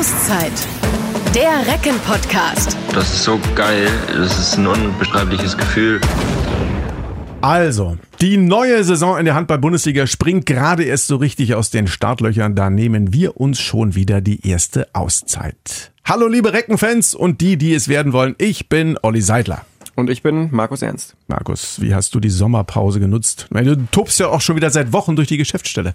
Auszeit. Der Recken-Podcast. Das ist so geil. Das ist ein unbeschreibliches Gefühl. Also, die neue Saison in der Handball-Bundesliga springt gerade erst so richtig aus den Startlöchern. Da nehmen wir uns schon wieder die erste Auszeit. Hallo liebe Reckenfans und die, die es werden wollen. Ich bin Olli Seidler. Und ich bin Markus Ernst. Markus, wie hast du die Sommerpause genutzt? Du tobst ja auch schon wieder seit Wochen durch die Geschäftsstelle.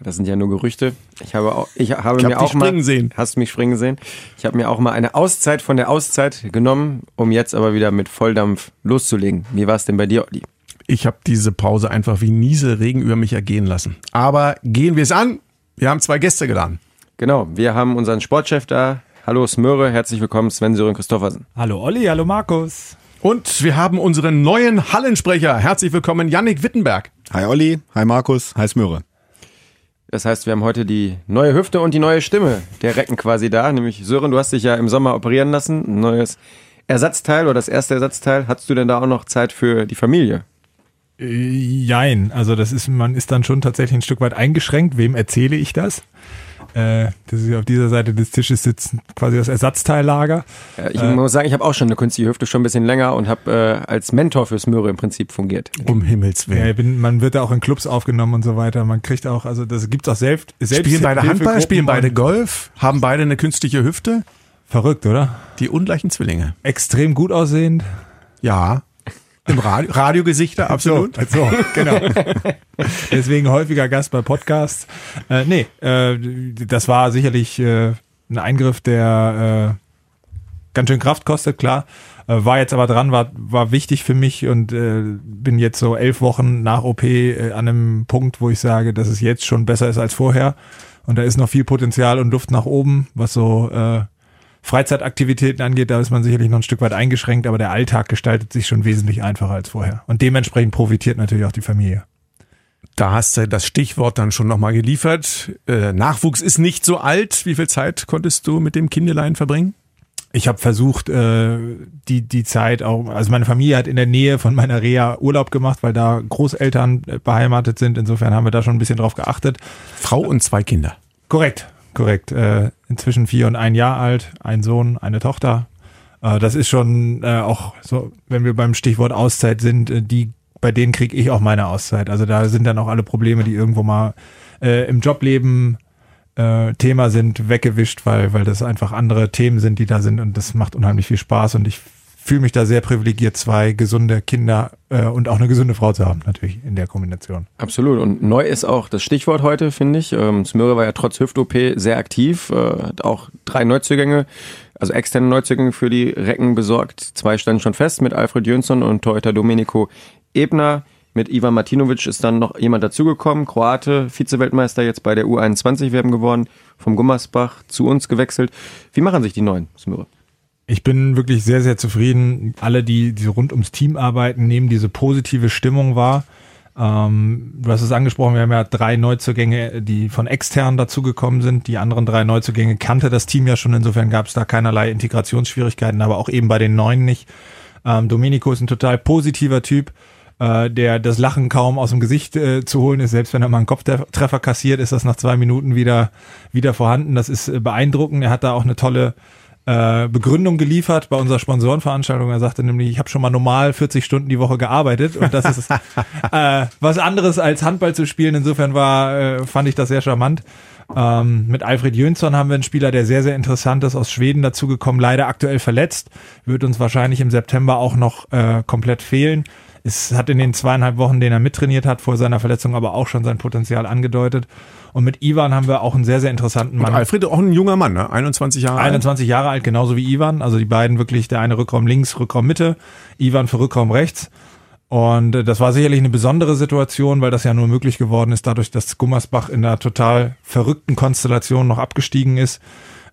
Das sind ja nur Gerüchte. Ich habe, auch, ich habe Ich hab mir auch mal springen sehen. Hast du mich springen sehen? Ich habe mir auch mal eine Auszeit von der Auszeit genommen, um jetzt aber wieder mit Volldampf loszulegen. Wie war es denn bei dir, Olli? Ich habe diese Pause einfach wie Nieselregen über mich ergehen lassen. Aber gehen wir es an. Wir haben zwei Gäste geladen. Genau, wir haben unseren Sportchef da. Hallo Smöre, herzlich willkommen Sven Sören Christoffersen. Hallo Olli, hallo Markus. Und wir haben unseren neuen Hallensprecher. Herzlich willkommen, Yannick Wittenberg. Hi Olli, hi Markus, hi Smöre. Das heißt, wir haben heute die neue Hüfte und die neue Stimme der Recken quasi da. Nämlich Sören, du hast dich ja im Sommer operieren lassen. Ein neues Ersatzteil oder das erste Ersatzteil. Hattest du denn da auch noch Zeit für die Familie? Äh, Jein, also das ist, man ist dann schon tatsächlich ein Stück weit eingeschränkt. Wem erzähle ich das? Äh, dass ich auf dieser Seite des Tisches sitze, quasi das Ersatzteillager. Ja, ich muss sagen, ich habe auch schon eine künstliche Hüfte, schon ein bisschen länger und habe äh, als Mentor fürs Möhre im Prinzip fungiert. Um Himmels Ja, Willen. ich bin, man wird da auch in Clubs aufgenommen und so weiter. Man kriegt auch, also das gibt's auch selbst. selbst Spielen beide Handball, spielen beide Golf, haben beide eine künstliche Hüfte. Verrückt, oder? Die ungleichen Zwillinge. Extrem gut aussehend. Ja. Im Radio, Radiogesichter, absolut. So, so genau. Deswegen häufiger Gast bei Podcasts. Äh, nee, äh, das war sicherlich äh, ein Eingriff, der äh, ganz schön Kraft kostet, klar. Äh, war jetzt aber dran, war, war wichtig für mich und äh, bin jetzt so elf Wochen nach OP äh, an einem Punkt, wo ich sage, dass es jetzt schon besser ist als vorher. Und da ist noch viel Potenzial und Luft nach oben, was so Freizeitaktivitäten angeht, da ist man sicherlich noch ein Stück weit eingeschränkt, aber der Alltag gestaltet sich schon wesentlich einfacher als vorher. Und dementsprechend profitiert natürlich auch die Familie. Da hast du das Stichwort dann schon nochmal geliefert. Äh, Nachwuchs ist nicht so alt. Wie viel Zeit konntest du mit dem Kindelein verbringen? Ich habe versucht, äh, die, die Zeit auch, also meine Familie hat in der Nähe von meiner Reha Urlaub gemacht, weil da Großeltern beheimatet sind. Insofern haben wir da schon ein bisschen drauf geachtet. Frau und zwei Kinder. Korrekt, korrekt. Äh, inzwischen vier und ein Jahr alt, ein Sohn, eine Tochter. Äh, das ist schon äh, auch so, wenn wir beim Stichwort Auszeit sind, äh, die bei denen kriege ich auch meine Auszeit. Also da sind dann auch alle Probleme, die irgendwo mal äh, im Jobleben äh, Thema sind, weggewischt, weil, weil das einfach andere Themen sind, die da sind und das macht unheimlich viel Spaß und ich fühle mich da sehr privilegiert, zwei gesunde Kinder äh, und auch eine gesunde Frau zu haben, natürlich in der Kombination. Absolut. Und neu ist auch das Stichwort heute, finde ich. Ähm, Smöre war ja trotz Hüft-OP sehr aktiv, äh, hat auch drei Neuzugänge, also externe Neuzugänge für die Recken besorgt. Zwei standen schon fest mit Alfred Jönsson und Torhüter Domenico Ebner. Mit Ivan Martinovic ist dann noch jemand dazugekommen, Kroate, Vize-Weltmeister jetzt bei der U21-WM geworden, vom Gummersbach zu uns gewechselt. Wie machen sich die Neuen, Smöre? Ich bin wirklich sehr, sehr zufrieden. Alle, die, die rund ums Team arbeiten, nehmen diese positive Stimmung wahr. Ähm, du hast es angesprochen, wir haben ja drei Neuzugänge, die von extern dazugekommen sind. Die anderen drei Neuzugänge kannte das Team ja schon. Insofern gab es da keinerlei Integrationsschwierigkeiten, aber auch eben bei den Neuen nicht. Ähm, Domenico ist ein total positiver Typ, äh, der das Lachen kaum aus dem Gesicht äh, zu holen ist. Selbst wenn er mal einen Kopftreffer kassiert, ist das nach zwei Minuten wieder, wieder vorhanden. Das ist äh, beeindruckend. Er hat da auch eine tolle äh, Begründung geliefert bei unserer Sponsorenveranstaltung. Er sagte nämlich, ich habe schon mal normal 40 Stunden die Woche gearbeitet und das ist äh, was anderes als Handball zu spielen. Insofern war, äh, fand ich das sehr charmant. Ähm, mit Alfred Jönsson haben wir einen Spieler, der sehr, sehr interessant ist, aus Schweden dazugekommen, leider aktuell verletzt, wird uns wahrscheinlich im September auch noch äh, komplett fehlen. Es hat in den zweieinhalb Wochen, den er mittrainiert hat, vor seiner Verletzung aber auch schon sein Potenzial angedeutet. Und mit Ivan haben wir auch einen sehr, sehr interessanten Und Mann. Alfred auch ein junger Mann, ne? 21 Jahre alt. 21 Jahre alt, genauso wie Ivan. Also die beiden wirklich, der eine Rückraum links, Rückraum Mitte, Ivan für Rückraum rechts. Und äh, das war sicherlich eine besondere Situation, weil das ja nur möglich geworden ist, dadurch, dass Gummersbach in einer total verrückten Konstellation noch abgestiegen ist.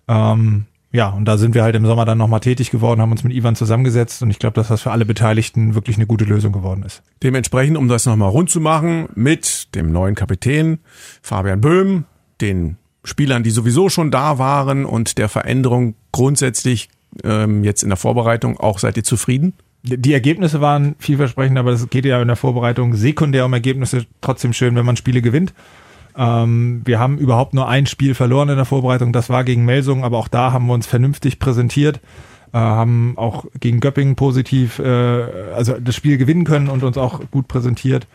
Ähm, ja, und da sind wir halt im Sommer dann nochmal tätig geworden, haben uns mit Ivan zusammengesetzt und ich glaube, dass das für alle Beteiligten wirklich eine gute Lösung geworden ist. Dementsprechend, um das nochmal rund zu machen, mit dem neuen Kapitän Fabian Böhm, den Spielern, die sowieso schon da waren und der Veränderung grundsätzlich ähm, jetzt in der Vorbereitung auch seid ihr zufrieden? Die Ergebnisse waren vielversprechend, aber das geht ja in der Vorbereitung sekundär um Ergebnisse trotzdem schön, wenn man Spiele gewinnt. Ähm, wir haben überhaupt nur ein Spiel verloren in der Vorbereitung, das war gegen Melsung, aber auch da haben wir uns vernünftig präsentiert, äh, haben auch gegen Göppingen positiv, äh, also das Spiel gewinnen können und uns auch gut präsentiert.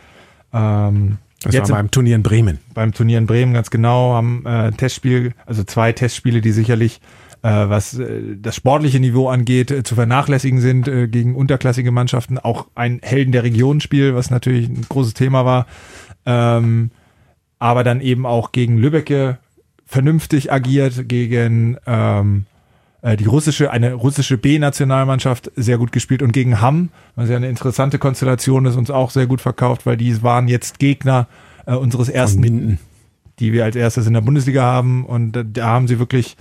Ähm, Das jetzt war beim Turnier in Bremen. beim Turnier in Bremen ganz genau, haben äh, ein Testspiel, also zwei Testspiele, die sicherlich äh, was äh, das sportliche Niveau angeht, äh, zu vernachlässigen sind gegen unterklassige Mannschaften. Auch ein Helden der Region-Spiel, was natürlich ein großes Thema war. Ähm, aber dann eben auch gegen Lübbecke vernünftig agiert, gegen ähm, äh, die russische, eine russische B-Nationalmannschaft sehr gut gespielt und gegen Hamm, was ja eine interessante Konstellation ist, uns auch sehr gut verkauft, weil die waren jetzt Gegner äh, unseres ersten Minden. die wir als erstes in der Bundesliga haben. Und da- da haben sie wirklich,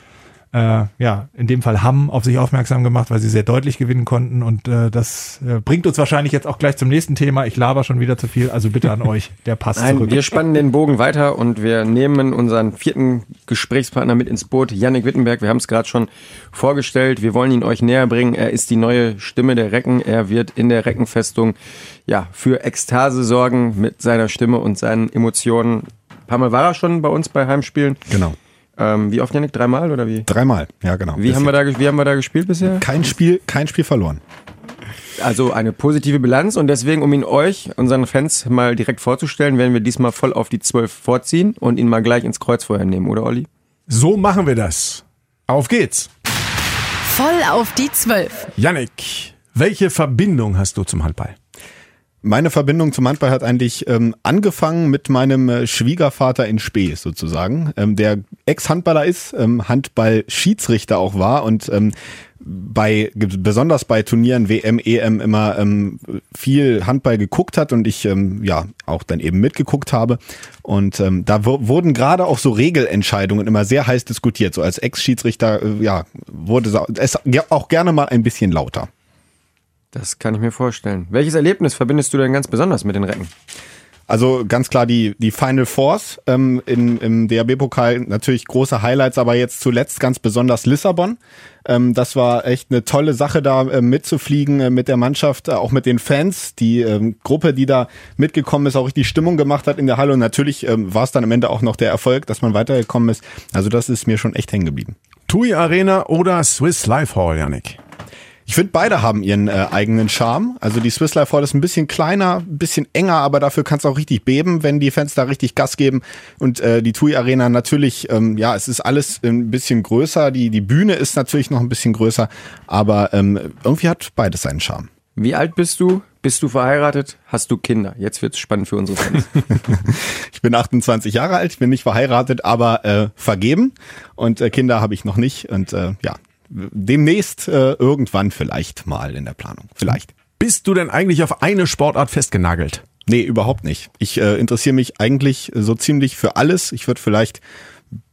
äh, ja, in dem Fall Hamm auf sich aufmerksam gemacht, weil sie sehr deutlich gewinnen konnten. Und äh, das äh, bringt uns wahrscheinlich jetzt auch gleich zum nächsten Thema. Ich laber schon wieder zu viel, also bitte an euch, der Pass Nein, zurück. wir spannen den Bogen weiter und wir nehmen unseren vierten Gesprächspartner mit ins Boot, Yannick Wittenberg. Wir haben es gerade schon vorgestellt. Wir wollen ihn euch näher bringen. Er ist die neue Stimme der Recken. Er wird in der Reckenfestung ja, für Ekstase sorgen mit seiner Stimme und seinen Emotionen. Ein paar Mal war er schon bei uns bei Heimspielen. Genau. Ähm, wie oft, Yannick? Dreimal oder wie? Dreimal, ja genau. Wie haben, wir da, wie haben wir da gespielt bisher? kein Spiel, kein Spiel verloren. Also eine positive Bilanz und deswegen, um ihn euch, unseren Fans, mal direkt vorzustellen, werden wir diesmal voll auf die 12 vorziehen und ihn mal gleich ins Kreuzfeuer nehmen, oder Olli? So machen wir das. Auf geht's. Voll auf die Zwölf. Yannick, welche Verbindung hast du zum Handball? Meine Verbindung zum Handball hat eigentlich ähm, angefangen mit meinem äh, Schwiegervater in Spee sozusagen, ähm, der Ex-Handballer ist, ähm, Handball-Schiedsrichter auch war und ähm, bei besonders bei Turnieren WM, EM immer ähm, viel Handball geguckt hat und ich ähm, ja auch dann eben mitgeguckt habe und ähm, da wurden gerade auch so Regelentscheidungen immer sehr heiß diskutiert. So als Ex-Schiedsrichter äh, ja wurde es auch gerne mal ein bisschen lauter. Das kann ich mir vorstellen. Welches Erlebnis verbindest du denn ganz besonders mit den Recken? Also ganz klar die, die Final Fours ähm, in, im DAB-Pokal natürlich große Highlights, aber jetzt zuletzt ganz besonders Lissabon. Ähm, das war echt eine tolle Sache, da äh, mitzufliegen äh, mit der Mannschaft, äh, auch mit den Fans. Die ähm, Gruppe, die da mitgekommen ist, auch richtig Stimmung gemacht hat in der Halle. Und natürlich ähm, war es dann am Ende auch noch der Erfolg, dass man weitergekommen ist. Also das ist mir schon echt hängen geblieben. TUI Arena oder Swiss Life Hall, Yannick? Ich finde, beide haben ihren äh, eigenen Charme. Also die Swiss Life Hall ist ein bisschen kleiner, ein bisschen enger, aber dafür kann es auch richtig beben, wenn die Fans da richtig Gas geben. Und äh, die TUI Arena natürlich, ähm, ja, es ist alles ein bisschen größer. Die, die Bühne ist natürlich noch ein bisschen größer, aber ähm, irgendwie hat beides seinen Charme. Wie alt bist du? Bist du verheiratet? Hast du Kinder? Jetzt wird's spannend für unsere Fans. Ich bin 28 Jahre alt, ich bin nicht verheiratet, aber äh, vergeben und äh, Kinder habe ich noch nicht. Und äh, ja, demnächst äh, irgendwann vielleicht mal in der Planung. Vielleicht. Bist du denn eigentlich auf eine Sportart festgenagelt? Nee, überhaupt nicht. Ich äh, interessiere mich eigentlich so ziemlich für alles. Ich würde vielleicht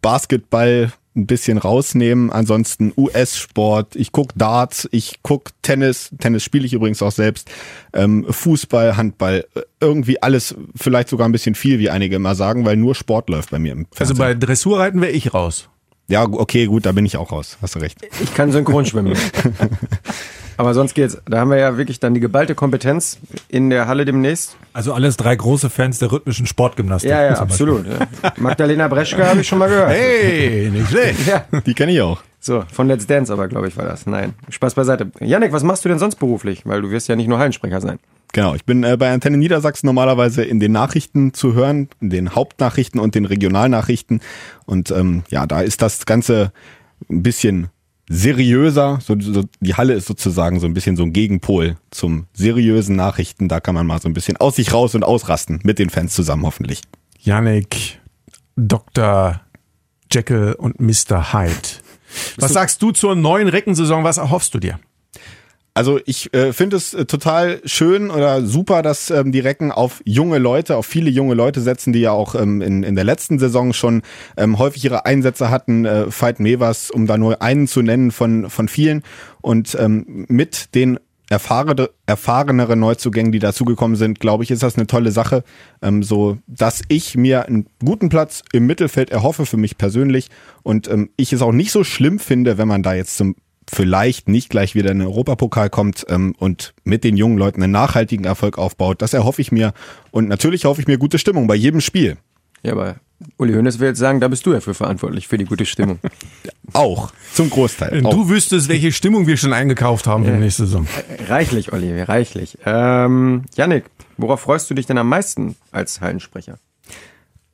Basketball ein bisschen rausnehmen, ansonsten US-Sport, ich guck Darts, ich guck Tennis, Tennis spiele ich übrigens auch selbst, ähm, Fußball, Handball, äh, irgendwie alles, vielleicht sogar ein bisschen viel, wie einige immer sagen, weil nur Sport läuft bei mir im Also Fernsehen. bei Dressurreiten wäre ich raus. Ja, okay, gut, da bin ich auch raus, hast du recht. Ich kann synchron schwimmen. Aber sonst geht's. Da haben wir ja wirklich dann die geballte Kompetenz in der Halle demnächst. Also alles drei große Fans der rhythmischen Sportgymnastik. Ja, ja, absolut. Ja. Magdalena Breschke habe ich schon mal gehört. Hey, nicht schlecht. Ja. Die kenne ich auch. So, von Let's Dance aber, glaube ich, war das. Nein, Spaß beiseite. Yannick, was machst du denn sonst beruflich? Weil du wirst ja nicht nur Hallensprecher sein. Genau, ich bin äh, bei Antenne Niedersachsen normalerweise in den Nachrichten zu hören, in den Hauptnachrichten und den Regionalnachrichten. Und ähm, ja, da ist das Ganze ein bisschen seriöser. So, so, die Halle ist sozusagen so ein bisschen so ein Gegenpol zum seriösen Nachrichten. Da kann man mal so ein bisschen aus sich raus und ausrasten mit den Fans zusammen hoffentlich. Yannick, Dr. Jekyll und Mr. Hyde. Was sagst du zur neuen Reckensaison? Was erhoffst du dir? Also ich äh, finde es äh, total schön oder super, dass ähm, die Recken auf junge Leute, auf viele junge Leute setzen, die ja auch ähm, in, in der letzten Saison schon ähm, häufig ihre Einsätze hatten. Äh, Veit Mevers, um da nur einen zu nennen von, von vielen. Und ähm, mit den erfahrene, erfahreneren Neuzugängen, die dazugekommen sind, glaube ich, ist das eine tolle Sache, ähm, so dass ich mir einen guten Platz im Mittelfeld erhoffe für mich persönlich und ähm, ich es auch nicht so schlimm finde, wenn man da jetzt zum vielleicht nicht gleich wieder in den Europapokal kommt ähm, und mit den jungen Leuten einen nachhaltigen Erfolg aufbaut. Das erhoffe ich mir und natürlich hoffe ich mir gute Stimmung bei jedem Spiel. Ja, aber Uli Hoeneß will jetzt sagen, da bist du ja für verantwortlich, für die gute Stimmung. Auch, zum Großteil. Wenn Auch. du wüsstest, welche Stimmung wir schon eingekauft haben für die nächste Saison. reichlich, Olli, reichlich. Ähm, Yannick, worauf freust du dich denn am meisten als Hallensprecher?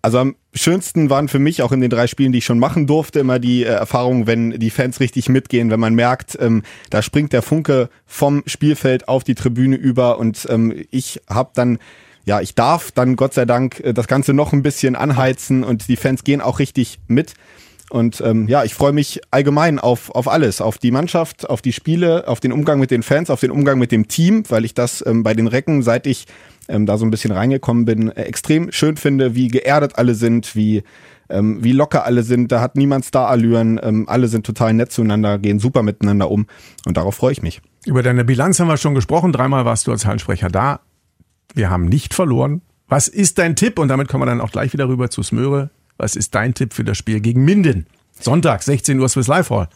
Also am schönsten waren für mich auch in den drei Spielen, die ich schon machen durfte, immer die äh, Erfahrungen, wenn die Fans richtig mitgehen, wenn man merkt, ähm, da springt der Funke vom Spielfeld auf die Tribüne über und ähm, ich habe dann ja, ich darf dann Gott sei Dank äh, das Ganze noch ein bisschen anheizen und die Fans gehen auch richtig mit. Und ähm, ja, ich freue mich allgemein auf, auf alles, auf die Mannschaft, auf die Spiele, auf den Umgang mit den Fans, auf den Umgang mit dem Team, weil ich das ähm, bei den Recken, seit ich ähm, da so ein bisschen reingekommen bin, äh, extrem schön finde, wie geerdet alle sind, wie, ähm, wie locker alle sind. Da hat niemand Starallüren, ähm, alle sind total nett zueinander, gehen super miteinander um und darauf freue ich mich. Über deine Bilanz haben wir schon gesprochen. Dreimal warst du als Hallensprecher da. Wir haben nicht verloren. Was ist dein Tipp? Und damit kommen wir dann auch gleich wieder rüber zu Smöre. Was ist dein Tipp für das Spiel gegen Minden? Sonntag, 16 Uhr Swiss Live Hall.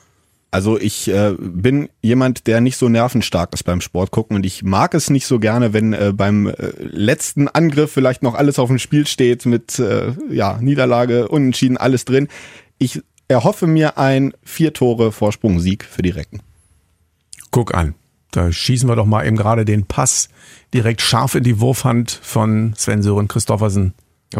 Also ich äh, bin jemand, der nicht so nervenstark ist beim Sport gucken und ich mag es nicht so gerne, wenn äh, beim äh, letzten Angriff vielleicht noch alles auf dem Spiel steht mit äh, ja, Niederlage, Unentschieden, alles drin. Ich erhoffe mir ein vier Tore Vorsprung-Sieg für die Recken. Guck an. Da schießen wir doch mal eben gerade den Pass direkt scharf in die Wurfhand von Sven Sören Christoffersen.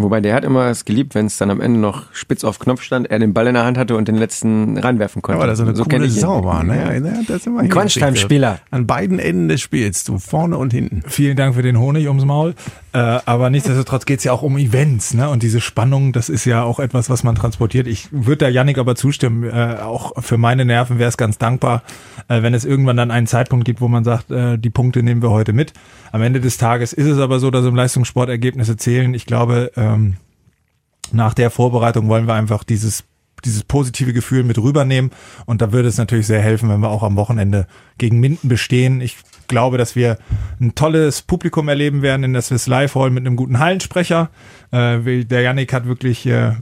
Wobei der hat immer es geliebt, wenn es dann am Ende noch spitz auf Knopf stand, er den Ball in der Hand hatte und den letzten reinwerfen konnte. Ja, weil er so eine kenn coole. Sau war. Ne? Ja, das sind wir Ein Crunchtime-Spieler. An beiden Enden des Spiels, du vorne und hinten. Vielen Dank für den Honig ums Maul. Äh, aber nichtsdestotrotz geht's ja auch um Events, ne? Und diese Spannung, das ist ja auch etwas, was man transportiert. Ich würde da Yannick aber zustimmen. Äh, auch für meine Nerven wäre es ganz dankbar, äh, wenn es irgendwann dann einen Zeitpunkt gibt, wo man sagt, äh, die Punkte nehmen wir heute mit. Am Ende des Tages ist es aber so, dass im Leistungssport Ergebnisse zählen. Ich glaube, ähm, nach der Vorbereitung wollen wir einfach dieses dieses positive Gefühl mit rübernehmen und da würde es natürlich sehr helfen, wenn wir auch am Wochenende gegen Minden bestehen. Ich glaube, dass wir ein tolles Publikum erleben werden in der Swiss Live Hall mit einem guten Hallensprecher. Äh, der Yannick hat wirklich äh,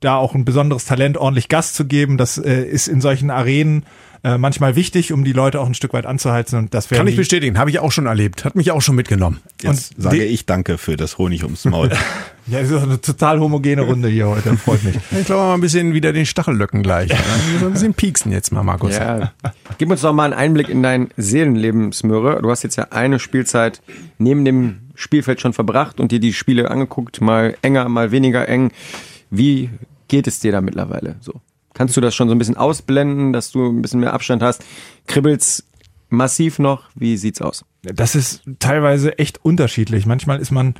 da auch ein besonderes Talent, ordentlich Gas zu geben. Das äh, ist in solchen Arenen äh, manchmal wichtig, um die Leute auch ein Stück weit anzuheizen und das Kann ich bestätigen, habe ich auch schon erlebt. Hat mich auch schon mitgenommen. Jetzt Und sage die- ich danke für das Honig ums Maul. Ja, ist doch eine total homogene Runde hier heute, freut mich. Ich glaube mal ein bisschen wieder den Stachellöcken gleich. Ne? So ein bisschen pieksen jetzt mal, Markus. Ja. Gib uns doch mal einen Einblick in dein Seelenleben, Smöre. Du hast jetzt ja eine Spielzeit neben dem Spielfeld schon verbracht und dir die Spiele angeguckt, mal enger, mal weniger eng. Wie geht es dir da mittlerweile so? Kannst du das schon so ein bisschen ausblenden, dass du ein bisschen mehr Abstand hast? Kribbelt's massiv noch? Wie sieht's aus? Das ist teilweise echt unterschiedlich. Manchmal ist man,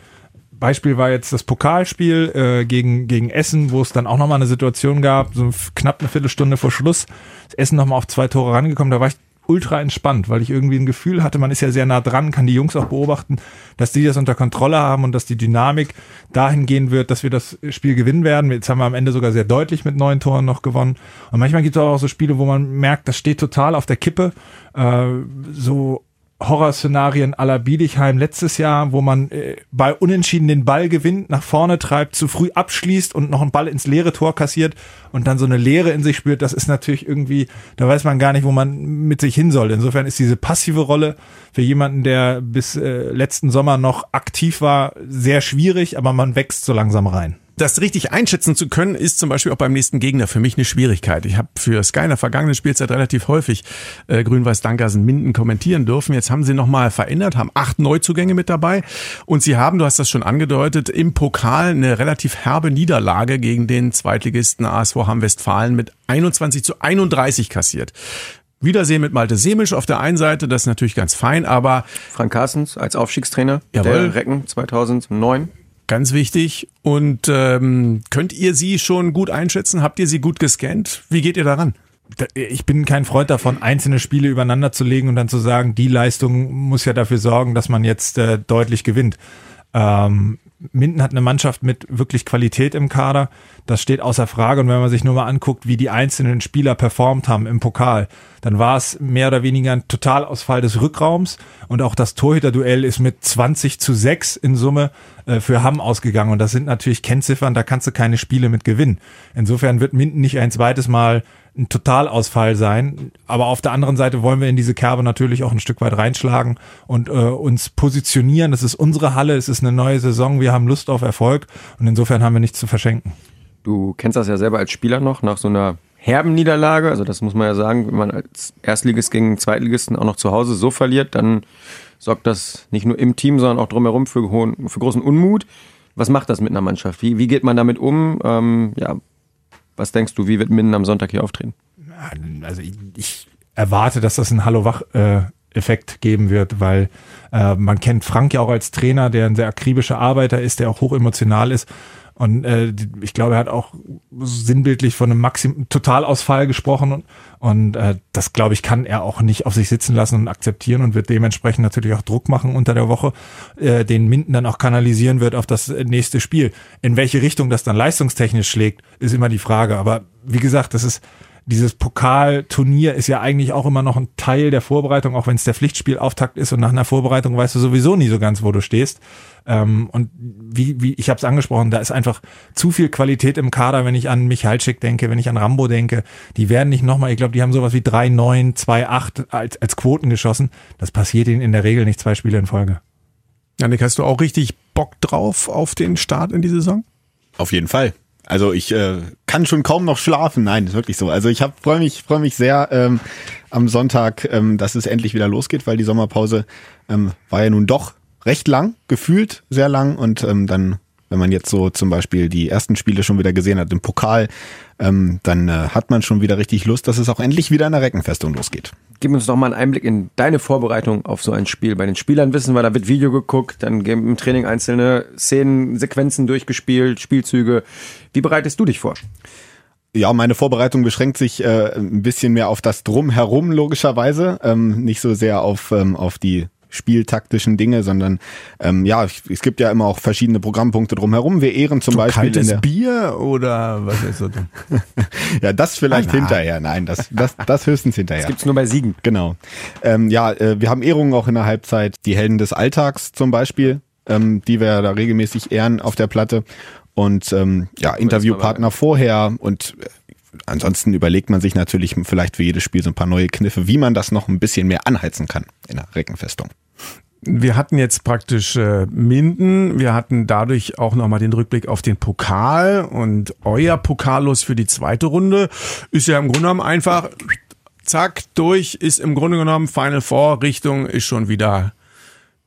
Beispiel war jetzt das Pokalspiel äh, gegen, gegen Essen, wo es dann auch nochmal eine Situation gab, so knapp eine Viertelstunde vor Schluss, ist Essen nochmal auf zwei Tore rangekommen, da war ich ultra entspannt, weil ich irgendwie ein Gefühl hatte, man ist ja sehr nah dran, kann die Jungs auch beobachten, dass die das unter Kontrolle haben und dass die Dynamik dahin gehen wird, dass wir das Spiel gewinnen werden. Jetzt haben wir am Ende sogar sehr deutlich mit neun Toren noch gewonnen. Und manchmal gibt es auch so Spiele, wo man merkt, das steht total auf der Kippe. Äh, so Horrorszenarien aller Biedigheim letztes Jahr, wo man äh, bei Unentschieden den Ball gewinnt, nach vorne treibt, zu früh abschließt und noch einen Ball ins leere Tor kassiert und dann so eine Leere in sich spürt, das ist natürlich irgendwie, da weiß man gar nicht, wo man mit sich hin soll. Insofern ist diese passive Rolle für jemanden, der bis äh, letzten Sommer noch aktiv war, sehr schwierig, aber man wächst so langsam rein. Das richtig einschätzen zu können, ist zum Beispiel auch beim nächsten Gegner für mich eine Schwierigkeit. Ich habe für Sky in der vergangenen Spielzeit relativ häufig äh, Grün-Weiß Dankersen Minden kommentieren dürfen. Jetzt haben sie nochmal verändert, haben acht Neuzugänge mit dabei und sie haben, du hast das schon angedeutet, im Pokal eine relativ herbe Niederlage gegen den Zweitligisten ASV Hamm-Westfalen mit 21 zu 31 kassiert. Wiedersehen mit Malte Semisch auf der einen Seite, das ist natürlich ganz fein, aber Frank Carstens als Aufstiegstrainer Jawohl. der Recken 2009. Ganz wichtig. Und ähm, könnt ihr sie schon gut einschätzen? Habt ihr sie gut gescannt? Wie geht ihr daran? Da- Ich bin kein Freund davon, einzelne Spiele übereinander zu legen und dann zu sagen, die Leistung muss ja dafür sorgen, dass man jetzt äh, deutlich gewinnt. Ähm, Minden hat eine Mannschaft mit wirklich Qualität im Kader. Das steht außer Frage. Und wenn man sich nur mal anguckt, wie die einzelnen Spieler performt haben im Pokal, dann war es mehr oder weniger ein Totalausfall des Rückraums und auch das Torhüterduell ist mit 20 zu 6 in Summe äh, für Hamm ausgegangen und das sind natürlich Kennziffern, da kannst du keine Spiele mit gewinnen. Insofern wird Minden nicht ein zweites Mal ein Totalausfall sein. Aber auf der anderen Seite wollen wir in diese Kerbe natürlich auch ein Stück weit reinschlagen und äh, uns positionieren. Es ist unsere Halle, es ist eine neue Saison, wir haben Lust auf Erfolg und insofern haben wir nichts zu verschenken. Du kennst das ja selber als Spieler noch, nach so einer herben Niederlage, also das muss man ja sagen, wenn man als Erstligist gegen Zweitligisten auch noch zu Hause so verliert, dann sorgt das nicht nur im Team, sondern auch drumherum für, hohen, für großen Unmut. Was macht das mit einer Mannschaft? Wie, wie geht man damit um? Ähm, ja, was denkst du, wie wird Minden am Sonntag hier auftreten? Also ich, ich erwarte, dass das ein Hallo-Wach-Effekt geben wird, weil äh, man kennt Frank ja auch als Trainer, der ein sehr akribischer Arbeiter ist, der auch hochemotional ist. Und äh, ich glaube, er hat auch sinnbildlich von einem Maxim Totalausfall gesprochen und, und äh, das, glaube ich, kann er auch nicht auf sich sitzen lassen und akzeptieren und wird dementsprechend natürlich auch Druck machen unter der Woche, äh, den Minden dann auch kanalisieren wird auf das nächste Spiel. In welche Richtung das dann leistungstechnisch schlägt, ist immer die Frage. Aber wie gesagt, das ist dieses Pokalturnier ist ja eigentlich auch immer noch ein Teil der Vorbereitung, auch wenn es der Pflichtspielauftakt ist und nach einer Vorbereitung weißt du sowieso nie so ganz, wo du stehst. Ähm, und wie, wie ich habe es angesprochen, da ist einfach zu viel Qualität im Kader, wenn ich an Michalczyk denke, wenn ich an Rambo denke. Die werden nicht nochmal, ich glaube, die haben sowas wie 3-9, 2-8 als, als Quoten geschossen. Das passiert ihnen in der Regel nicht zwei Spiele in Folge. Janik, hast du auch richtig Bock drauf auf den Start in die Saison? Auf jeden Fall. Also ich äh, kann schon kaum noch schlafen. Nein, ist wirklich so. Also ich freue mich, freue mich sehr ähm, am Sonntag, ähm, dass es endlich wieder losgeht, weil die Sommerpause ähm, war ja nun doch recht lang, gefühlt sehr lang und ähm, dann wenn man jetzt so zum Beispiel die ersten Spiele schon wieder gesehen hat im Pokal, ähm, dann äh, hat man schon wieder richtig Lust, dass es auch endlich wieder in der Reckenfestung losgeht. Gib uns doch mal einen Einblick in deine Vorbereitung auf so ein Spiel. Bei den Spielern wissen wir, da wird Video geguckt, dann im Training einzelne Szenen, Sequenzen durchgespielt, Spielzüge. Wie bereitest du dich vor? Ja, meine Vorbereitung beschränkt sich äh, ein bisschen mehr auf das Drumherum logischerweise, ähm, nicht so sehr auf, ähm, auf die spieltaktischen Dinge, sondern ähm, ja, es gibt ja immer auch verschiedene Programmpunkte drumherum. Wir ehren zum so Beispiel. Kaltes Bier oder was ist so? ja, das vielleicht ah, hinterher. Nein, das, das, das höchstens hinterher. Das gibt's nur bei Siegen. Genau. Ähm, ja, äh, wir haben Ehrungen auch in der Halbzeit. Die Helden des Alltags zum Beispiel, ähm, die wir da regelmäßig ehren auf der Platte. Und ähm, ja, Interviewpartner vorher und äh, ansonsten überlegt man sich natürlich vielleicht für jedes Spiel so ein paar neue Kniffe, wie man das noch ein bisschen mehr anheizen kann in der Reckenfestung. Wir hatten jetzt praktisch äh, Minden, wir hatten dadurch auch nochmal den Rückblick auf den Pokal. Und euer Pokallos für die zweite Runde ist ja im Grunde genommen einfach zack, durch, ist im Grunde genommen Final Four. Richtung ist schon wieder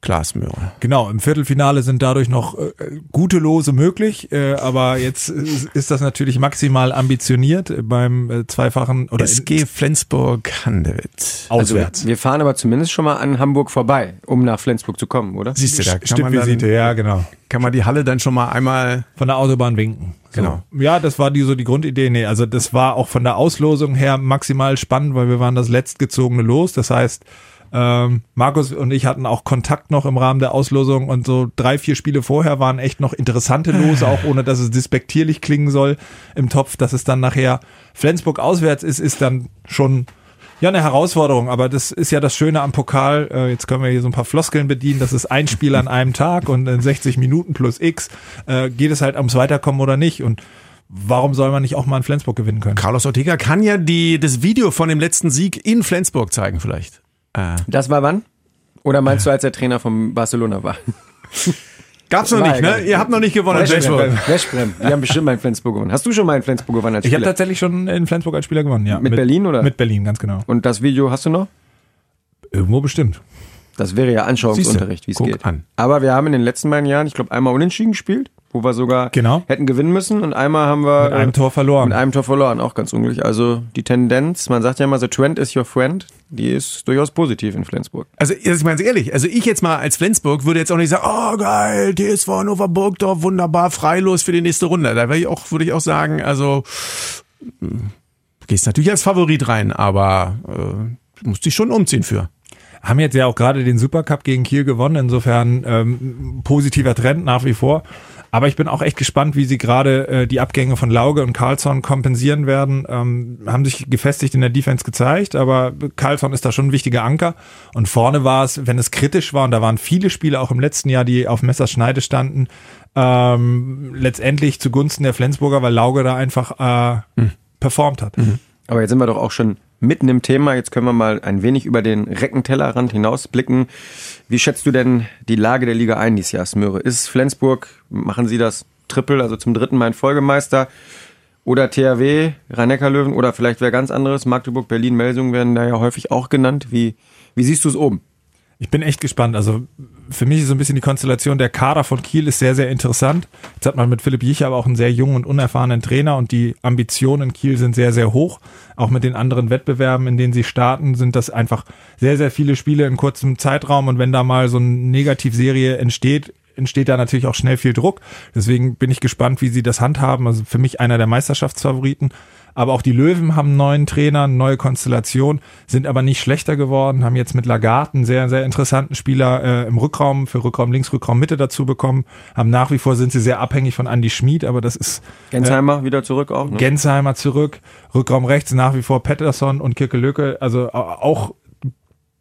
Glasmöhre. Genau, im Viertelfinale sind dadurch noch äh, gute Lose möglich, äh, aber jetzt ist, ist, das natürlich maximal ambitioniert beim äh, zweifachen oder SG Flensburg-Handewitt. Auswärts. Also wir fahren aber zumindest schon mal an Hamburg vorbei, um nach Flensburg zu kommen, oder? Siehst du, da kann Stippvisite, ja, genau. Kann man die Halle dann schon mal einmal von der Autobahn winken. So. Genau. Ja, das war die so die Grundidee. Nee, also das war auch von der Auslosung her maximal spannend, weil wir waren das letztgezogene Los. Das heißt, ähm, Markus und ich hatten auch Kontakt noch im Rahmen der Auslosung und so drei, vier Spiele vorher waren echt noch interessante Lose, auch ohne dass es despektierlich klingen soll im Topf, dass es dann nachher Flensburg auswärts ist, ist dann schon ja, eine Herausforderung, aber das ist ja das Schöne am Pokal. Äh, jetzt können wir hier so ein paar Floskeln bedienen. Das ist ein Spiel an einem Tag und in 60 Minuten plus X äh, geht es halt ums Weiterkommen oder nicht. Und warum soll man nicht auch mal in Flensburg gewinnen können? Carlos Ortega kann ja die, das Video von dem letzten Sieg in Flensburg zeigen vielleicht. Äh. Das war wann? Oder meinst du, als der Trainer von Barcelona war? Gab's noch nicht, ne? Ihr habt noch nicht gewonnen. Westbrem. Die haben bestimmt mal in Flensburg gewonnen. Hast du schon mal in Flensburg gewonnen als Spieler? Ich habe tatsächlich schon in Flensburg als Spieler gewonnen, ja. Mit, mit Berlin oder? Mit Berlin, ganz genau. Und das Video hast du noch? Irgendwo bestimmt. Das wäre ja Anschauungsunterricht, wie es geht. An. Aber wir haben in den letzten beiden Jahren, ich glaube, einmal unentschieden gespielt wo wir sogar genau. hätten gewinnen müssen und einmal haben wir mit einem Tor verloren. Mit einem Tor verloren, auch ganz unglücklich. Also die Tendenz, man sagt ja immer, the trend is your friend, die ist durchaus positiv in Flensburg. Also ich meine ehrlich, also ich jetzt mal als Flensburg würde jetzt auch nicht sagen, oh geil, TSV Hannover Burgdorf, wunderbar, freilos für die nächste Runde. Da würde ich auch, würde ich auch sagen, also hm, gehst natürlich als Favorit rein, aber äh, musst dich schon umziehen für. Haben jetzt ja auch gerade den Supercup gegen Kiel gewonnen. Insofern ähm, positiver Trend nach wie vor. Aber ich bin auch echt gespannt, wie sie gerade äh, die Abgänge von Lauge und Carlsson kompensieren werden. Ähm, haben sich gefestigt in der Defense gezeigt, aber Carlsson ist da schon ein wichtiger Anker. Und vorne war es, wenn es kritisch war, und da waren viele Spiele auch im letzten Jahr, die auf Messerschneide standen, ähm, letztendlich zugunsten der Flensburger, weil Lauge da einfach äh, mhm. performt hat. Mhm. Aber jetzt sind wir doch auch schon mitten im Thema. Jetzt können wir mal ein wenig über den Reckentellerrand hinausblicken. Wie schätzt du denn die Lage der Liga ein dieses Jahr, Smöre? Ist Flensburg, machen sie das Triple, also zum dritten Mal ein Folgemeister? Oder THW, Rhein-Neckar-Löwen oder vielleicht wer ganz anderes? Magdeburg, Berlin, Melsungen werden da ja häufig auch genannt. Wie, wie siehst du es oben? Ich bin echt gespannt. Also für mich ist so ein bisschen die Konstellation, der Kader von Kiel ist sehr, sehr interessant. Jetzt hat man mit Philipp Jich aber auch einen sehr jungen und unerfahrenen Trainer und die Ambitionen in Kiel sind sehr, sehr hoch. Auch mit den anderen Wettbewerben, in denen sie starten, sind das einfach sehr, sehr viele Spiele in kurzem Zeitraum und wenn da mal so eine Negativserie entsteht, entsteht da natürlich auch schnell viel Druck. Deswegen bin ich gespannt, wie sie das handhaben. Also für mich einer der Meisterschaftsfavoriten. Aber auch die Löwen haben einen neuen Trainer, eine neue Konstellation, sind aber nicht schlechter geworden, haben jetzt mit Lagarde einen sehr, sehr interessanten Spieler äh, im Rückraum, für Rückraum links, Rückraum Mitte dazu bekommen. Haben nach wie vor sind sie sehr abhängig von Andy Schmid, aber das ist. Gensheimer äh, wieder zurück auch. Ne? Gensheimer zurück, Rückraum rechts nach wie vor Pettersson und Kirke Lücke, also auch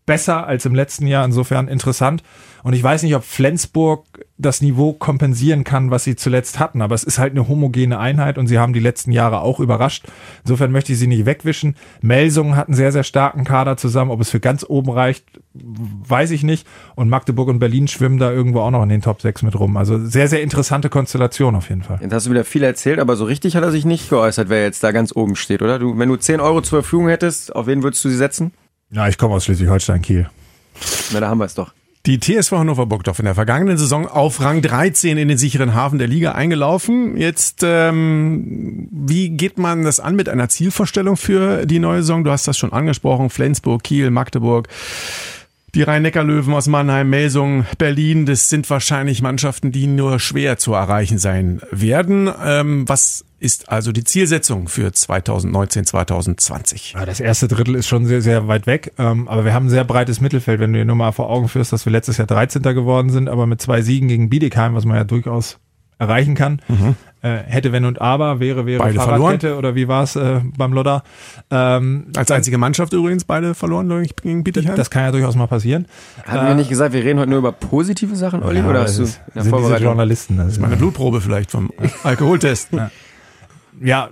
besser als im letzten Jahr, insofern interessant. Und ich weiß nicht, ob Flensburg das Niveau kompensieren kann, was sie zuletzt hatten, aber es ist halt eine homogene Einheit und sie haben die letzten Jahre auch überrascht. Insofern möchte ich sie nicht wegwischen. Melsungen hatten sehr, sehr starken Kader zusammen. Ob es für ganz oben reicht, weiß ich nicht. Und Magdeburg und Berlin schwimmen da irgendwo auch noch in den Top 6 mit rum. Also sehr, sehr interessante Konstellation auf jeden Fall. Jetzt hast du wieder viel erzählt, aber so richtig hat er sich nicht geäußert, wer jetzt da ganz oben steht, oder? Du, wenn du 10 Euro zur Verfügung hättest, auf wen würdest du sie setzen? Ja, ich komme aus Schleswig-Holstein, Kiel. Na, da haben wir es doch. Die TSV Hannover Burgdorf in der vergangenen Saison auf Rang 13 in den sicheren Hafen der Liga eingelaufen. Jetzt, ähm, wie geht man das an mit einer Zielvorstellung für die neue Saison? Du hast das schon angesprochen. Flensburg, Kiel, Magdeburg. Die Rhein-Neckar-Löwen aus Mannheim, Melsung, Berlin, das sind wahrscheinlich Mannschaften, die nur schwer zu erreichen sein werden. Ähm, was ist also die Zielsetzung für 2019, 2020? Ja, das erste Drittel ist schon sehr, sehr weit weg, ähm, aber wir haben ein sehr breites Mittelfeld, wenn du dir nur mal vor Augen führst, dass wir letztes Jahr 13. geworden sind, aber mit zwei Siegen gegen Bietigheim, was man ja durchaus erreichen kann. Mhm. Äh, hätte, wenn und aber, wäre, wäre beide Fahrradkette verloren. oder wie war es äh, beim Lodder? Ähm, Als einzige Mannschaft übrigens beide verloren gegen Bietigheim? Das kann ja durchaus mal passieren. Haben äh, wir nicht gesagt, wir reden heute nur über positive Sachen, Olli? Ja, oder hast du in der Vorbereitung? Journalisten. Das ist meine Blutprobe vielleicht vom Alkoholtest. ja. ja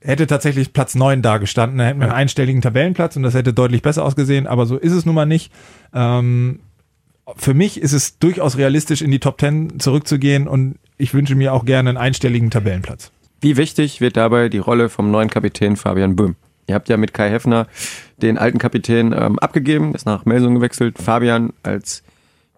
hätte tatsächlich Platz 9 da gestanden. Da hätten wir einen einstelligen Tabellenplatz und das hätte deutlich besser ausgesehen, aber so ist es nun mal nicht. Ähm, für mich ist es durchaus realistisch, in die Top 10 zurückzugehen und ich wünsche mir auch gerne einen einstelligen Tabellenplatz. Wie wichtig wird dabei die Rolle vom neuen Kapitän Fabian Böhm? Ihr habt ja mit Kai Heffner den alten Kapitän ähm, abgegeben, ist nach Melsung gewechselt. Fabian als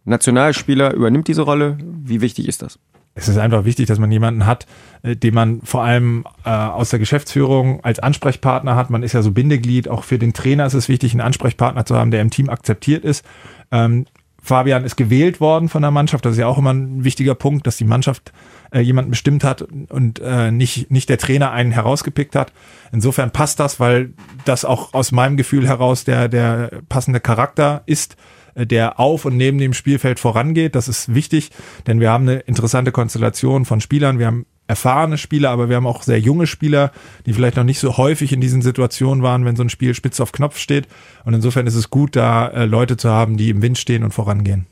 Nationalspieler übernimmt diese Rolle. Wie wichtig ist das? Es ist einfach wichtig, dass man jemanden hat, äh, den man vor allem äh, aus der Geschäftsführung als Ansprechpartner hat. Man ist ja so Bindeglied. Auch für den Trainer ist es wichtig, einen Ansprechpartner zu haben, der im Team akzeptiert ist. Ähm, Fabian ist gewählt worden von der Mannschaft. Das ist ja auch immer ein wichtiger Punkt, dass die Mannschaft äh, jemanden bestimmt hat und äh, nicht, nicht der Trainer einen herausgepickt hat. Insofern passt das, weil das auch aus meinem Gefühl heraus der, der passende Charakter ist, äh, der auf und neben dem Spielfeld vorangeht. Das ist wichtig, denn wir haben eine interessante Konstellation von Spielern. Wir haben erfahrene Spieler, aber wir haben auch sehr junge Spieler, die vielleicht noch nicht so häufig in diesen Situationen waren, wenn so ein Spiel spitz auf Knopf steht. Und insofern ist es gut, da äh, Leute zu haben, die im Wind stehen und vorangehen.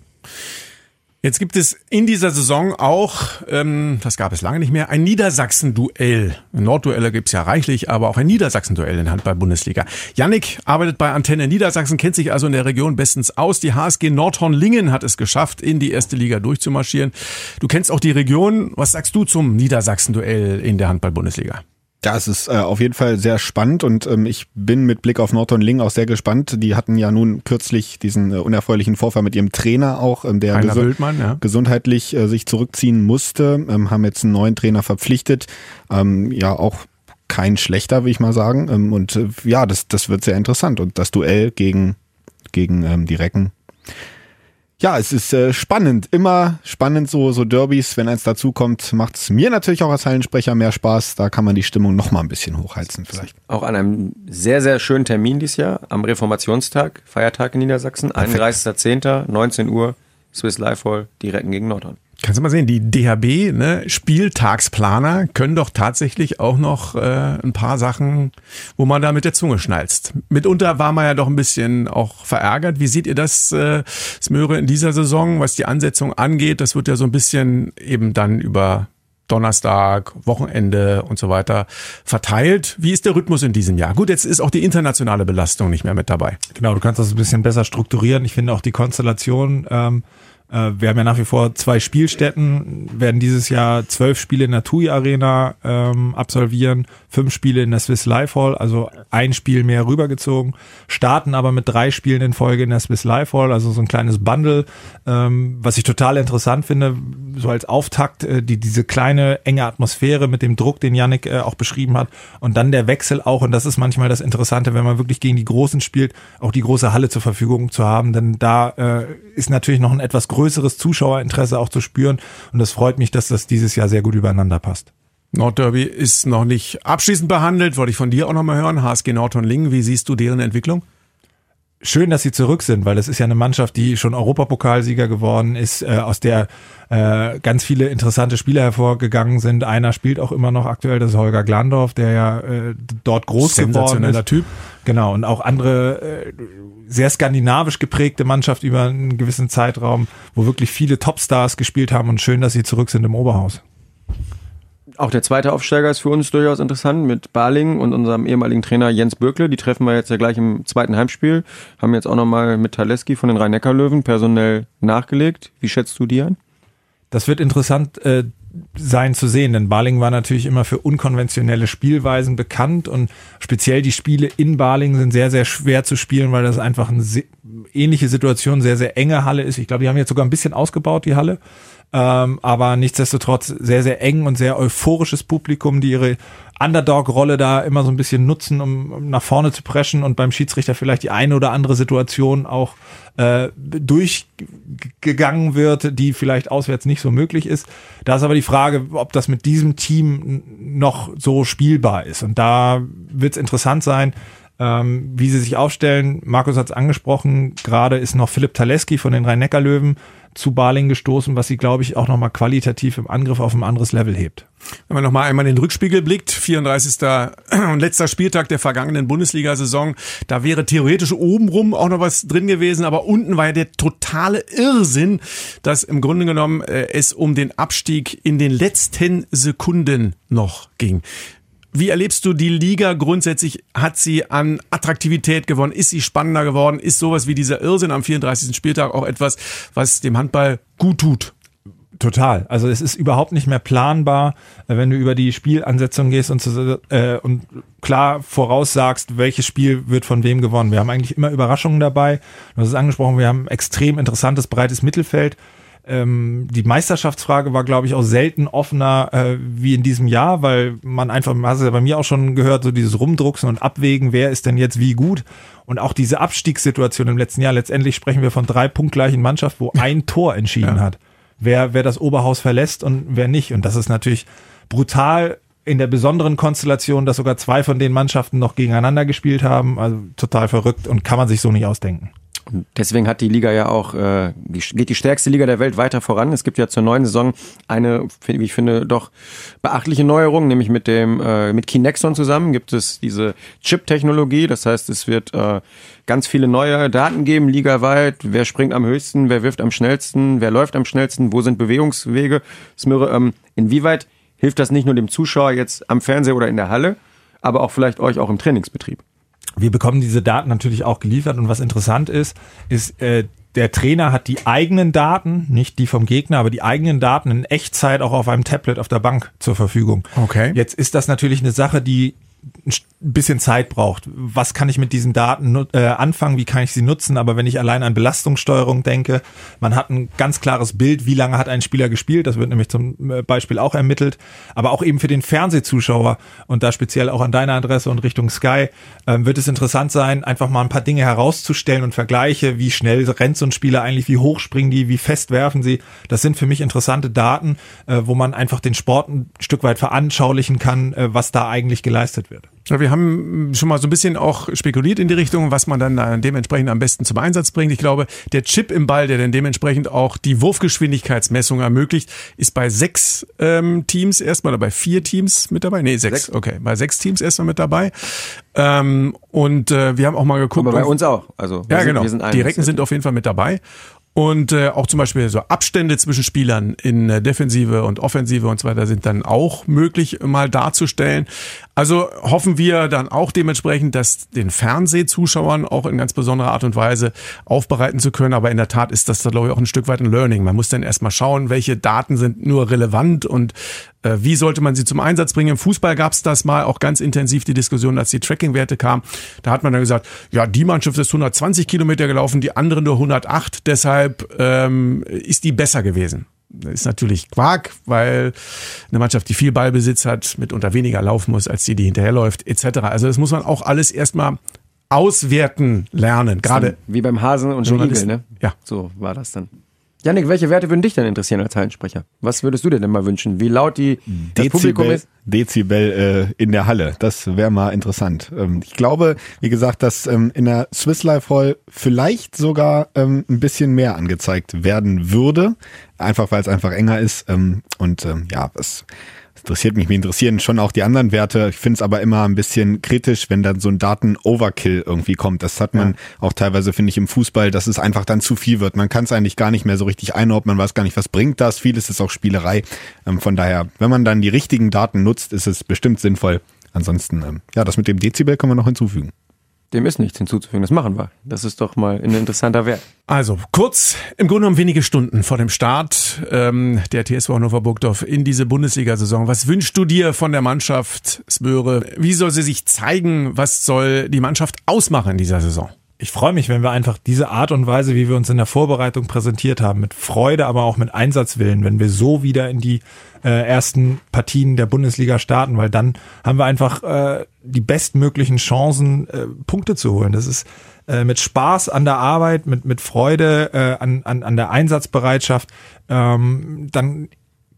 Jetzt gibt es in dieser Saison auch, ähm, das gab es lange nicht mehr, ein Niedersachsen-Duell. Nordduelle gibt's ja reichlich, aber auch ein Niedersachsen-Duell in Handball-Bundesliga. Yannick arbeitet bei Antenne Niedersachsen, kennt sich also in der Region bestens aus. Die HSG Nordhorn-Lingen hat es geschafft, in die erste Liga durchzumarschieren. Du kennst auch die Region. Was sagst du zum Niedersachsen-Duell in der Handball-Bundesliga? Ja, es ist äh, auf jeden Fall sehr spannend und ähm, ich bin mit Blick auf Norton Ling auch sehr gespannt. Die hatten ja nun kürzlich diesen äh, unerfreulichen Vorfall mit ihrem Trainer auch, ähm, der gesu Wildmann, ja. gesundheitlich äh, sich zurückziehen musste, ähm, haben jetzt einen neuen Trainer verpflichtet. Ähm, ja, auch kein schlechter, will ich mal sagen. Ähm, und äh, ja, das, das wird sehr interessant. Und das Duell gegen, gegen ähm, die Recken Ja, es ist äh, spannend, immer spannend so so Derbys, wenn eins dazu kommt, macht es mir natürlich auch als Hallensprecher mehr Spaß. Da kann man die Stimmung noch mal ein bisschen hochheizen vielleicht. Auch an einem sehr, sehr schönen Termin dieses Jahr, am Reformationstag, Feiertag in Niedersachsen, 31.10., 19 Uhr, Swiss Life Hall, die Recken gegen Nordhorn. Kannst du mal sehen, die DHB, ne, Spieltagsplaner können doch tatsächlich auch noch äh, ein paar Sachen, wo man da mit der Zunge schnalzt. Mitunter war man ja doch ein bisschen auch verärgert. Wie seht ihr das, äh, Smöre, in dieser Saison, was die Ansetzung angeht? Das wird ja so ein bisschen eben dann über Donnerstag, Wochenende und so weiter verteilt. Wie ist der Rhythmus in diesem Jahr? Gut, jetzt ist auch die internationale Belastung nicht mehr mit dabei. Genau, du kannst das ein bisschen besser strukturieren. Ich finde auch die Konstellation ähm, äh, wir haben ja nach wie vor zwei Spielstätten, werden dieses Jahr zwölf Spiele in der TUI Arena ähm, absolvieren, fünf Spiele in der Swiss Life Hall, also ein Spiel mehr rübergezogen, starten aber mit drei Spielen in Folge in der Swiss Life Hall, also so ein kleines Bundle, ähm, was ich total interessant finde, so als Auftakt, äh, die diese kleine enge Atmosphäre mit dem Druck, den Yannick äh, auch beschrieben hat und dann der Wechsel auch, und das ist manchmal das Interessante, wenn man wirklich gegen die Großen spielt, auch die große Halle zur Verfügung zu haben, denn da äh, ist natürlich noch ein etwas größeres Zuschauerinteresse auch zu spüren. Und das freut mich, dass das dieses Jahr sehr gut übereinander passt. Nordderby ist noch nicht abschließend behandelt, wollte ich von dir auch nochmal hören. HSG Nordhorn-Lingen, wie siehst du deren Entwicklung? Schön, dass sie zurück sind, weil das ist ja eine Mannschaft, die schon Europapokalsieger geworden ist, äh, aus der äh, ganz viele interessante Spieler hervorgegangen sind. Einer spielt auch immer noch aktuell, das ist Holger Glandorf, der ja äh, dort groß geworden ist. Typ. Genau, und auch andere äh, sehr skandinavisch geprägte Mannschaft über einen gewissen Zeitraum, wo wirklich viele Topstars gespielt haben und schön, dass sie zurück sind im Oberhaus. Auch der zweite Aufsteiger ist für uns durchaus interessant mit Barling und unserem ehemaligen Trainer Jens Böckle. Die treffen wir jetzt ja gleich im zweiten Heimspiel. Haben jetzt auch nochmal mit Taleski von den Rhein-Neckar-Löwen personell nachgelegt. Wie schätzt du die ein? Das wird interessant äh, sein zu sehen, denn Barling war natürlich immer für unkonventionelle Spielweisen bekannt und speziell die Spiele in Barling sind sehr, sehr schwer zu spielen, weil das einfach eine ähnliche Situation, sehr, sehr enge Halle ist. Ich glaube, die haben jetzt sogar ein bisschen ausgebaut, die Halle. Ähm, aber nichtsdestotrotz sehr, sehr eng und sehr euphorisches Publikum, die ihre Underdog-Rolle da immer so ein bisschen nutzen, um, um, nach vorne zu preschen und beim Schiedsrichter vielleicht die eine oder andere Situation auch äh, durchgegangen wird, die vielleicht auswärts nicht so möglich ist. Da ist aber die Frage, ob das mit diesem Team noch so spielbar ist. Und da wird es interessant sein, ähm, wie sie sich aufstellen. Markus hat es angesprochen, gerade ist noch Philipp Taleski von den Rhein-Neckar-Löwen zu Barling gestoßen, was sie, glaube ich, auch nochmal qualitativ im Angriff auf ein anderes Level hebt. Wenn man nochmal einmal in den Rückspiegel blickt, 34. und letzter Spieltag der vergangenen Bundesliga-Saison, da wäre theoretisch obenrum auch noch was drin gewesen, aber unten war ja der totale Irrsinn, dass im Grunde genommen äh, es um den Abstieg in den letzten Sekunden noch ging. Wie erlebst du die Liga grundsätzlich? Hat sie an Attraktivität gewonnen? Ist sie spannender geworden? Ist sowas wie dieser Irrsinn am 34. Spieltag auch etwas, was dem Handball gut tut? Total. Also es ist überhaupt nicht mehr planbar, äh, wenn du über die Spielansetzung gehst und, äh, und klar voraussagst, welches Spiel wird von wem gewonnen. Wir haben eigentlich immer Überraschungen dabei. Du hast es angesprochen, wir haben ein extrem interessantes, breites Mittelfeld ähm, die Meisterschaftsfrage war, glaube ich, auch selten offener äh, wie in diesem Jahr, weil man einfach, hast du ja bei mir auch schon gehört, so dieses Rumdrucksen und Abwägen, wer ist denn jetzt wie gut. Und auch diese Abstiegssituation im letzten Jahr, letztendlich sprechen wir von drei punktgleichen Mannschaft, wo ein Tor entschieden ja. hat. Wer, wer das Oberhaus verlässt und wer nicht. Und das ist natürlich brutal in der besonderen Konstellation, dass sogar zwei von den Mannschaften noch gegeneinander gespielt haben. Also total verrückt und kann man sich so nicht ausdenken. Und deswegen hat die Liga ja auch, äh, die, geht die stärkste Liga der Welt weiter voran. Es gibt ja zur neuen Saison eine, wie ich finde, doch beachtliche Neuerung, nämlich mit dem, äh, mit Kinexon zusammen gibt es diese Chip-Technologie. Das heißt, es wird äh, ganz viele neue Daten geben, ligaweit. Wer springt am höchsten, wer wirft am schnellsten, wer läuft am schnellsten, wo sind Bewegungswege. Smürre, ähm, inwieweit hilft das nicht nur dem Zuschauer jetzt am Fernseher oder in der Halle, aber auch vielleicht euch auch im Trainingsbetrieb? Wir bekommen diese Daten natürlich auch geliefert und was interessant ist, ist, äh, der Trainer hat die eigenen Daten, nicht die vom Gegner, aber die eigenen Daten in Echtzeit auch auf einem Tablet auf der Bank zur Verfügung. Okay. Jetzt ist das natürlich eine Sache, die ein bisschen Zeit braucht. Was kann ich mit diesen Daten äh, anfangen? Wie kann ich sie nutzen? Aber wenn ich allein an Belastungssteuerung denke, man hat ein ganz klares Bild, wie lange hat ein Spieler gespielt. Das wird nämlich zum äh, Beispiel auch ermittelt. Aber auch eben für den Fernsehzuschauer und da speziell auch an deiner Adresse und Richtung Sky äh, wird es interessant sein, einfach mal ein paar Dinge herauszustellen und Vergleiche. Wie schnell rennt so ein Spieler eigentlich? Wie hoch springen die? Wie fest werfen sie? Das sind für mich interessante Daten, äh, wo man einfach den Sport ein Stück weit veranschaulichen kann, äh, was da eigentlich geleistet wird. Wir haben schon mal so ein bisschen auch spekuliert in die Richtung, was man dann dementsprechend am besten zum Einsatz bringt. Ich glaube, der Chip im Ball, der dann dementsprechend auch die Wurfgeschwindigkeitsmessung ermöglicht, ist bei sechs ähm, Teams erstmal oder bei vier Teams mit dabei. Nee, sechs. sechs. Okay, bei sechs Teams erstmal mit dabei. Ähm, und äh, wir haben auch mal geguckt. Aber bei uns auch. Also ja, sind, genau. die Recken sind auf jeden Fall mit dabei. Und äh, auch zum Beispiel so Abstände zwischen Spielern in äh, Defensive und Offensive und so weiter sind dann auch möglich mal darzustellen. Also hoffen wir dann auch dementsprechend, dass den Fernsehzuschauern auch in ganz besonderer Art und Weise aufbereiten zu können. Aber in der Tat ist das da glaube ich auch ein Stück weit ein Learning. Man muss dann erstmal schauen, welche Daten sind nur relevant und äh, wie sollte man sie zum Einsatz bringen. Im Fußball gab es das mal auch ganz intensiv die Diskussion, als die Tracking-Werte kamen. Da hat man dann gesagt, ja, die Mannschaft ist 120 Kilometer gelaufen, die andere nur 108. Deshalb ähm, ist die besser gewesen. Das ist natürlich Quark, weil eine Mannschaft, die viel Ballbesitz hat, mitunter weniger laufen muss als die, die hinterherläuft, etc. Also das muss man auch alles erstmal auswerten lernen. Gerade wie beim Hasen und Igel, ne? Ja. So war das dann. Janik, welche Werte würden dich denn interessieren als Hallensprecher? Was würdest du dir denn mal wünschen? Wie laut die das Publikum ist? Dezibel äh, in der Halle. Das wäre mal interessant. Ähm, ich glaube, wie gesagt, dass ähm, in der Swiss Life Hall vielleicht sogar ähm, ein bisschen mehr angezeigt werden würde. Einfach weil es einfach enger ist. Ähm, und ähm, ja, das interessiert mich. Mich interessieren schon auch die anderen Werte. Ich finde es aber immer ein bisschen kritisch, wenn dann so ein Daten-Overkill irgendwie kommt. Das hat man ja. auch teilweise, finde ich, im Fußball, dass es einfach dann zu viel wird. Man kann es eigentlich gar nicht mehr so richtig einordnen. Man weiß gar nicht, was bringt das. Vieles ist auch Spielerei. Ähm, von daher, wenn man dann die richtigen Daten nutzt, ist es bestimmt sinnvoll. Ansonsten, ähm, ja, das mit dem Dezibel kann man noch hinzufügen. Dem ist nichts hinzuzufügen, das machen wir. Das ist doch mal ein interessanter Wert. Also kurz, im Grunde genommen wenige Stunden vor dem Start ähm, der TSV Hannover Burgdorf in diese Bundesliga-Saison. Was wünschst du dir von der Mannschaft, Smöre? Wie soll sie sich zeigen? Was soll die Mannschaft ausmachen in dieser Saison? Ich freue mich, wenn wir einfach diese Art und Weise, wie wir uns in der Vorbereitung präsentiert haben, mit Freude, aber auch mit Einsatzwillen, wenn wir so wieder in die äh, ersten Partien der Bundesliga starten, weil dann haben wir einfach äh, die bestmöglichen Chancen, äh, Punkte zu holen. Das ist äh, mit Spaß an der Arbeit, mit, mit Freude äh, an, an, an der Einsatzbereitschaft, ähm, dann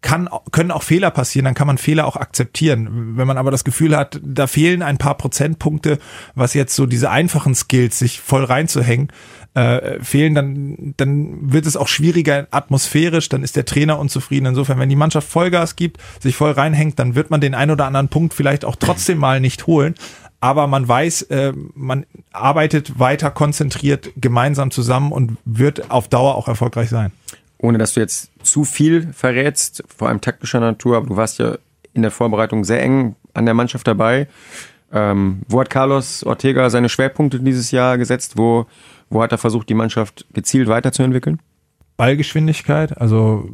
kann, können auch Fehler passieren, dann kann man Fehler auch akzeptieren. Wenn man aber das Gefühl hat, da fehlen ein paar Prozentpunkte, was jetzt so diese einfachen Skills, sich voll reinzuhängen, äh, fehlen, dann, dann wird es auch schwieriger atmosphärisch, dann ist der Trainer unzufrieden. Insofern, wenn die Mannschaft Vollgas gibt, sich voll reinhängt, dann wird man den ein oder anderen Punkt vielleicht auch trotzdem mal nicht holen. Aber man weiß, äh, man arbeitet weiter konzentriert gemeinsam zusammen und wird auf Dauer auch erfolgreich sein ohne dass du jetzt zu viel verrätst, vor allem taktischer Natur, aber du warst ja in der Vorbereitung sehr eng an der Mannschaft dabei. Ähm, wo hat Carlos Ortega seine Schwerpunkte dieses Jahr gesetzt? Wo, wo hat er versucht, die Mannschaft gezielt weiterzuentwickeln? Ballgeschwindigkeit, also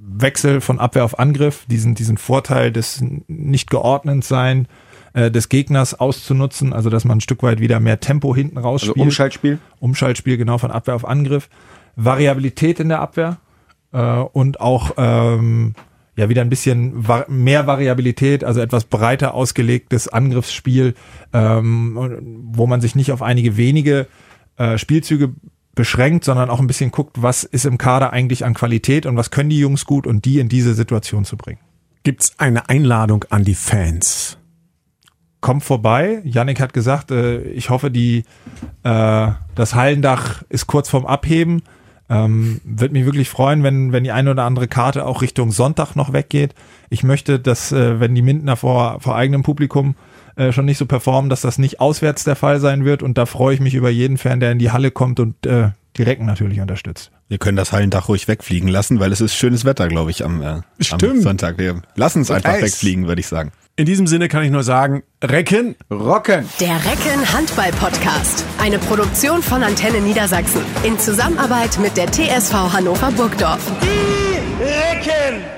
Wechsel von Abwehr auf Angriff, diesen, diesen Vorteil des nicht geordnet sein äh, des Gegners auszunutzen, also dass man ein Stück weit wieder mehr Tempo hinten rausspielt. Also Umschaltspiel? Umschaltspiel, genau, von Abwehr auf Angriff. Variabilität in der Abwehr äh, und auch ähm, ja wieder ein bisschen var mehr Variabilität, also etwas breiter ausgelegtes Angriffsspiel, ähm, wo man sich nicht auf einige wenige äh, Spielzüge beschränkt, sondern auch ein bisschen guckt, was ist im Kader eigentlich an Qualität und was können die Jungs gut und die in diese Situation zu bringen. Gibt's eine Einladung an die Fans? Kommt vorbei. Yannick hat gesagt, äh, ich hoffe, die äh, das Hallendach ist kurz vorm Abheben. Ähm, Würde mich wirklich freuen, wenn, wenn die eine oder andere Karte auch Richtung Sonntag noch weggeht. Ich möchte, dass, äh, wenn die Mindener vor, vor eigenem Publikum äh, schon nicht so performen, dass das nicht auswärts der Fall sein wird. Und da freue ich mich über jeden Fan, der in die Halle kommt und äh, die Recken natürlich unterstützt. Wir können das Hallendach ruhig wegfliegen lassen, weil es ist schönes Wetter, glaube ich, am, äh, am Sonntag. Wir lassen es einfach Eis. wegfliegen, würde ich sagen. In diesem Sinne kann ich nur sagen, Recken, rocken. Der Recken Handball Podcast. Eine Produktion von Antenne Niedersachsen. In Zusammenarbeit mit der TSV Hannover Burgdorf. Die Recken!